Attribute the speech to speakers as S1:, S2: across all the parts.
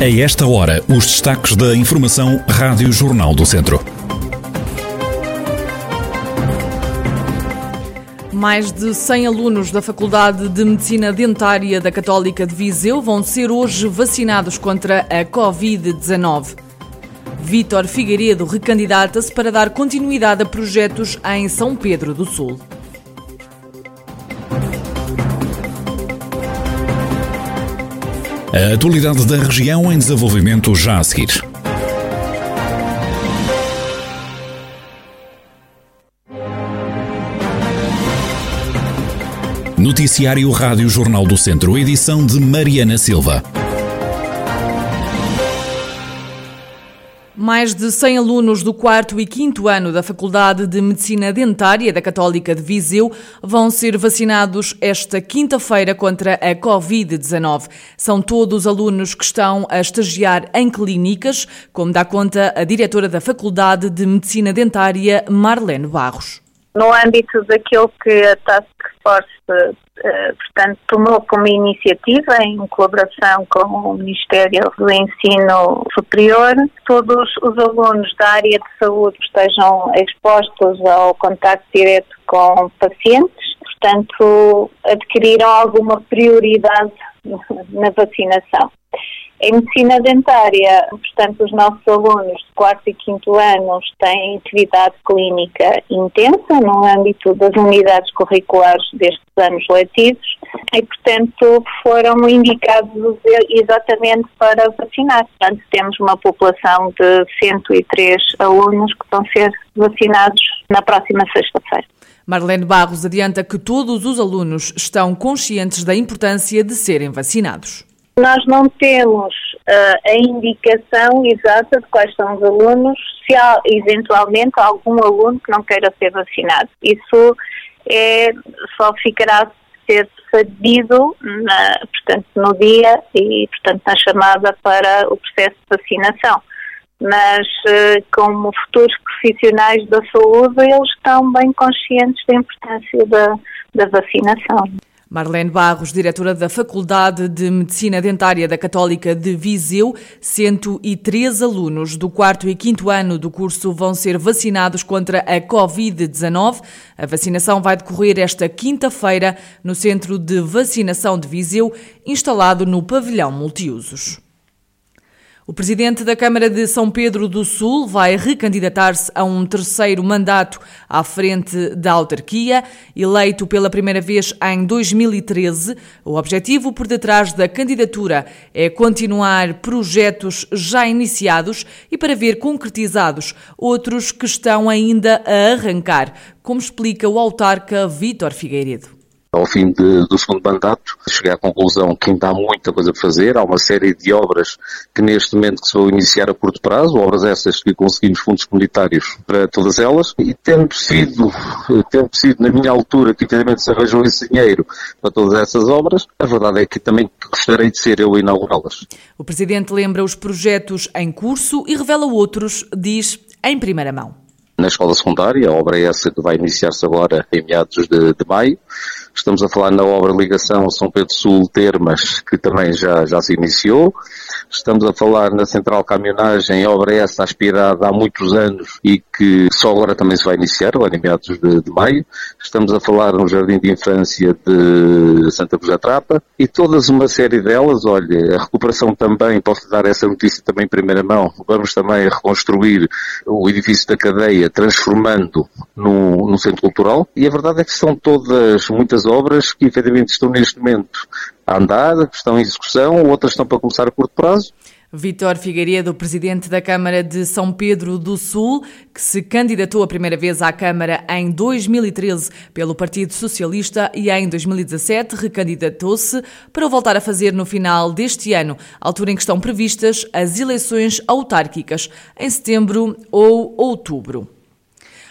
S1: A esta hora, os destaques da Informação Rádio Jornal do Centro.
S2: Mais de 100 alunos da Faculdade de Medicina Dentária da Católica de Viseu vão ser hoje vacinados contra a Covid-19. Vítor Figueiredo recandidata-se para dar continuidade a projetos em São Pedro do Sul.
S1: A atualidade da região em desenvolvimento já a seguir. Noticiário Rádio Jornal do Centro, edição de Mariana Silva.
S2: Mais de 100 alunos do quarto e quinto ano da Faculdade de Medicina Dentária da Católica de Viseu vão ser vacinados esta quinta-feira contra a Covid-19. São todos alunos que estão a estagiar em clínicas, como dá conta a diretora da Faculdade de Medicina Dentária, Marlene Barros.
S3: No âmbito daquilo que a Task Force portanto, tomou como iniciativa, em colaboração com o Ministério do Ensino Superior, todos os alunos da área de saúde estejam expostos ao contato direto com pacientes, portanto, adquiriram alguma prioridade na vacinação. Em medicina dentária, portanto, os nossos alunos de quarto e quinto anos têm atividade clínica intensa no âmbito das unidades curriculares destes anos letivos e, portanto, foram indicados exatamente para vacinar. Portanto, temos uma população de 103 alunos que vão ser vacinados na próxima sexta-feira.
S2: Marlene Barros adianta que todos os alunos estão conscientes da importância de serem vacinados.
S3: Nós não temos uh, a indicação exata de quais são os alunos, se há eventualmente algum aluno que não queira ser vacinado. Isso é, só ficará a ser sabido na, portanto, no dia e portanto, na chamada para o processo de vacinação. Mas, uh, como futuros profissionais da saúde, eles estão bem conscientes da importância da, da vacinação.
S2: Marlene Barros, diretora da Faculdade de Medicina Dentária da Católica de Viseu, 103 alunos do quarto e quinto ano do curso vão ser vacinados contra a Covid-19. A vacinação vai decorrer esta quinta-feira no Centro de Vacinação de Viseu, instalado no pavilhão multiusos. O presidente da Câmara de São Pedro do Sul vai recandidatar-se a um terceiro mandato à frente da autarquia, eleito pela primeira vez em 2013. O objetivo por detrás da candidatura é continuar projetos já iniciados e para ver concretizados outros que estão ainda a arrancar, como explica o autarca Vítor Figueiredo
S4: ao fim de, do segundo mandato, cheguei à conclusão que ainda há muita coisa para fazer, há uma série de obras que neste momento se vão iniciar a curto prazo, obras essas que conseguimos fundos comunitários para todas elas, e tendo sido, tendo sido na minha altura que efetivamente se arranjou esse dinheiro para todas essas obras, a verdade é que também gostaria de ser eu a inaugurá-las.
S2: O Presidente lembra os projetos em curso e revela outros, diz, em primeira mão.
S4: Na escola secundária, a obra é essa que vai iniciar-se agora em meados de, de maio, Estamos a falar na obra Ligação São Pedro Sul Termas, que também já, já se iniciou. Estamos a falar na Central Caminhonagem, obra essa aspirada há muitos anos e que só agora também se vai iniciar, agora em meados de, de maio. Estamos a falar no Jardim de Infância de Santa Cruz da Trapa e todas uma série delas, olha, a recuperação também, posso dar essa notícia também em primeira mão, vamos também reconstruir o edifício da cadeia, transformando num, num centro cultural e a verdade é que são todas muitas obras que efetivamente estão neste momento a andar, que estão em execução, outras estão para começar a curto prazo.
S2: Vítor Figueiredo, presidente da Câmara de São Pedro do Sul, que se candidatou a primeira vez à Câmara em 2013 pelo Partido Socialista e em 2017 recandidatou-se para o voltar a fazer no final deste ano, altura em que estão previstas as eleições autárquicas, em setembro ou outubro.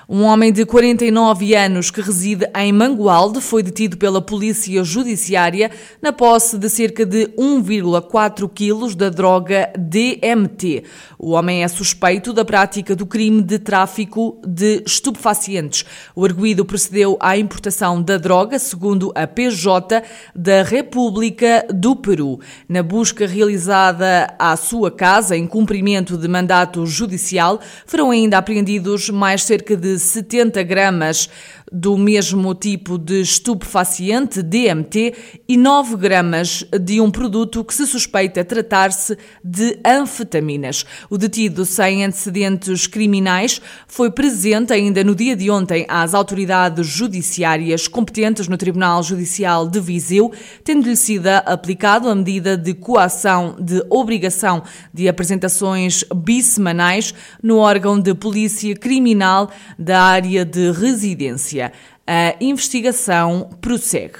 S2: Um homem de 49 anos que reside em Mangualde foi detido pela Polícia Judiciária na posse de cerca de 1,4 quilos da droga DMT. O homem é suspeito da prática do crime de tráfico de estupefacientes. O arguído procedeu à importação da droga, segundo a PJ da República do Peru. Na busca realizada à sua casa, em cumprimento de mandato judicial, foram ainda apreendidos mais cerca de 70 gramas do mesmo tipo de estupefaciente, DMT, e 9 gramas de um produto que se suspeita tratar-se de anfetaminas. O detido, sem antecedentes criminais, foi presente ainda no dia de ontem às autoridades judiciárias competentes no Tribunal Judicial de Viseu, tendo-lhe sido aplicado a medida de coação de obrigação de apresentações bissemanais no órgão de polícia criminal da área de residência. A investigação prossegue.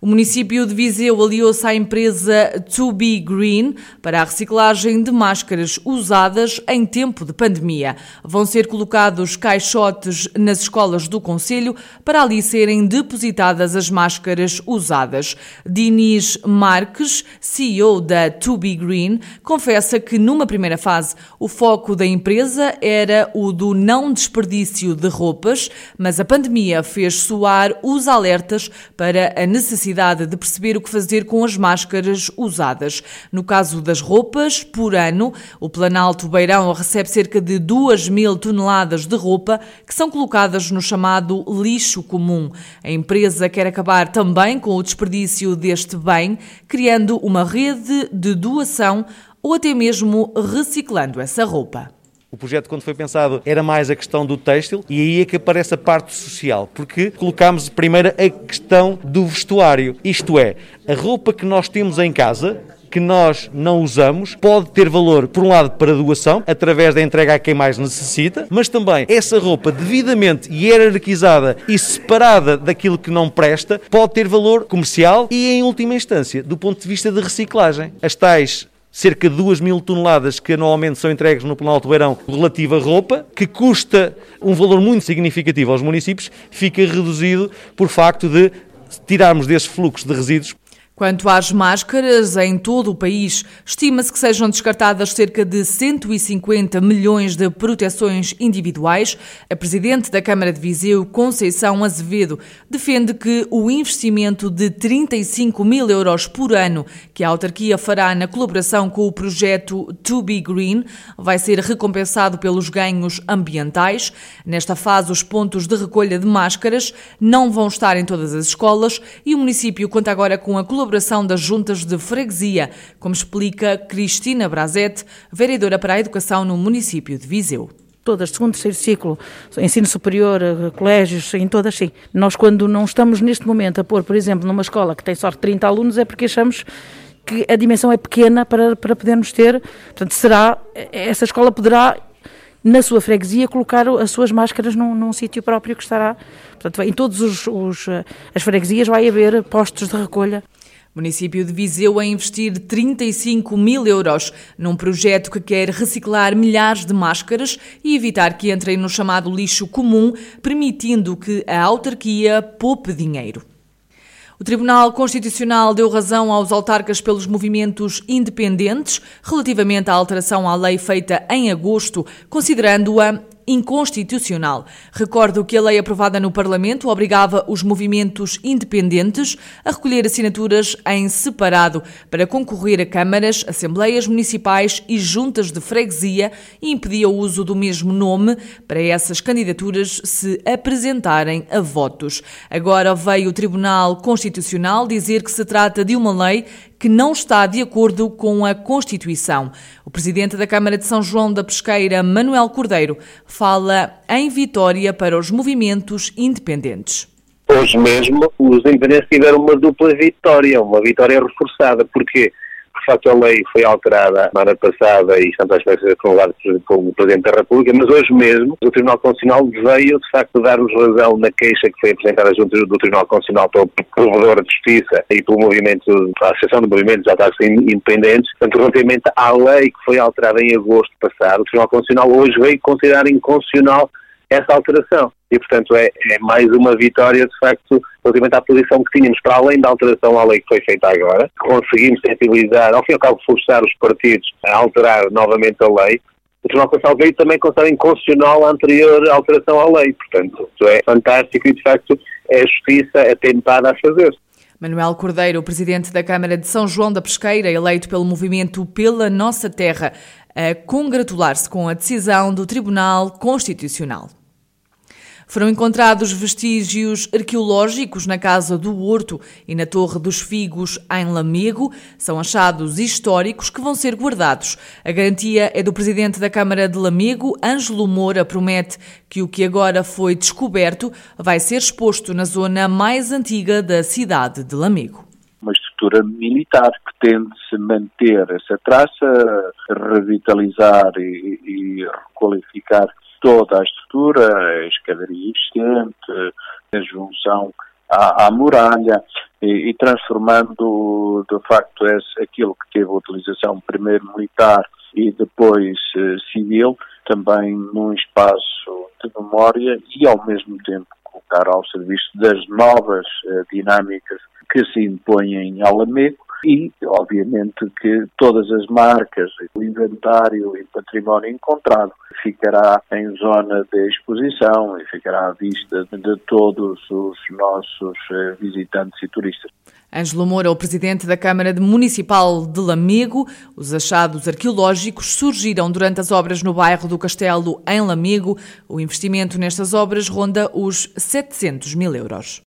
S2: O município de Viseu aliou-se à empresa To Be Green para a reciclagem de máscaras usadas em tempo de pandemia. Vão ser colocados caixotes nas escolas do Conselho para ali serem depositadas as máscaras usadas. Dinis Marques, CEO da To Be Green, confessa que numa primeira fase o foco da empresa era o do não desperdício de roupas, mas a pandemia fez soar os alertas para a necessidade necessidade de perceber o que fazer com as máscaras usadas. No caso das roupas, por ano, o Planalto Beirão recebe cerca de 2 mil toneladas de roupa que são colocadas no chamado lixo comum. A empresa quer acabar também com o desperdício deste bem, criando uma rede de doação ou até mesmo reciclando essa roupa.
S5: O projeto, quando foi pensado, era mais a questão do têxtil e aí é que aparece a parte social, porque colocámos primeiro a questão do vestuário. Isto é, a roupa que nós temos em casa, que nós não usamos pode ter valor, por um lado, para doação, através da entrega a quem mais necessita, mas também essa roupa devidamente hierarquizada e separada daquilo que não presta pode ter valor comercial e, em última instância, do ponto de vista de reciclagem. As tais cerca de 2 mil toneladas que anualmente são entregues no Planalto Beirão relativa a roupa, que custa um valor muito significativo aos municípios, fica reduzido por facto de tirarmos desse fluxo de resíduos
S2: Quanto às máscaras, em todo o país, estima-se que sejam descartadas cerca de 150 milhões de proteções individuais. A presidente da Câmara de Viseu, Conceição Azevedo, defende que o investimento de 35 mil euros por ano que a autarquia fará na colaboração com o projeto To Be Green vai ser recompensado pelos ganhos ambientais. Nesta fase, os pontos de recolha de máscaras não vão estar em todas as escolas e o município conta agora com a colaboração colaboração das juntas de freguesia, como explica Cristina Brazete, vereadora para a educação no município de Viseu
S6: todas, segundo, terceiro ciclo, ensino superior, colégios, em todas, sim. Nós, quando não estamos neste momento a pôr, por exemplo, numa escola que tem só 30 alunos, é porque achamos que a dimensão é pequena para, para podermos ter, portanto, será, essa escola poderá, na sua freguesia, colocar as suas máscaras num, num sítio próprio que estará, portanto, em todas eh, as freguesias vai haver postos de recolha.
S2: Município de Viseu a investir 35 mil euros num projeto que quer reciclar milhares de máscaras e evitar que entrem no chamado lixo comum, permitindo que a autarquia poupe dinheiro. O Tribunal Constitucional deu razão aos autarcas pelos movimentos independentes relativamente à alteração à lei feita em agosto, considerando-a inconstitucional. Recordo que a lei aprovada no Parlamento obrigava os movimentos independentes a recolher assinaturas em separado para concorrer a câmaras, assembleias municipais e juntas de freguesia e impedia o uso do mesmo nome para essas candidaturas se apresentarem a votos. Agora veio o Tribunal Constitucional dizer que se trata de uma lei que não está de acordo com a Constituição. O presidente da Câmara de São João da Pesqueira, Manuel Cordeiro, fala em vitória para os movimentos independentes.
S7: Hoje mesmo, os independentes tiveram uma dupla vitória, uma vitória reforçada. Porquê? Facto a lei foi alterada na semana passada e estamos à espera de ser promulgada pelo Presidente da República, mas hoje mesmo o Tribunal Constitucional veio de facto dar-nos razão na queixa que foi apresentada junto do Tribunal Constitucional pelo Provedor de Justiça e pelo movimento, a Associação de Movimentos de Ataques Independentes, portanto, relativamente à lei que foi alterada em agosto passado, o Tribunal Constitucional hoje veio considerar inconstitucional essa alteração. E, portanto, é, é mais uma vitória, de facto, relativamente à posição que tínhamos, para além da alteração à lei que foi feita agora. Conseguimos sensibilizar, ao fim e ao cabo, forçar os partidos a alterar novamente a lei. O Tribunal Constitucional veio também considerar inconstitucional a anterior alteração à lei. Portanto, isso é fantástico e, de facto, é a justiça atentada a fazer.
S2: Manuel Cordeiro, presidente da Câmara de São João da Pesqueira, eleito pelo movimento Pela Nossa Terra, a congratular-se com a decisão do Tribunal Constitucional. Foram encontrados vestígios arqueológicos na Casa do Horto e na Torre dos Figos, em Lamego. São achados históricos que vão ser guardados. A garantia é do presidente da Câmara de Lamego, Ângelo Moura, promete que o que agora foi descoberto vai ser exposto na zona mais antiga da cidade de Lamego
S8: uma estrutura militar que tende-se manter essa traça, revitalizar e, e requalificar toda a estrutura, a escadaria existente, a junção à, à muralha e, e, transformando de facto esse, aquilo que teve a utilização primeiro militar e depois eh, civil também num espaço de memória e ao mesmo tempo colocar ao serviço das novas eh, dinâmicas que se impõem ao Lamego e, obviamente, que todas as marcas, o inventário e património encontrado ficará em zona de exposição e ficará à vista de todos os nossos eh, visitantes e turistas.
S2: Ângelo Moura, o presidente da Câmara Municipal de Lamego. Os achados arqueológicos surgiram durante as obras no bairro do Castelo, em Lamego. O investimento nestas obras ronda os 700 mil euros.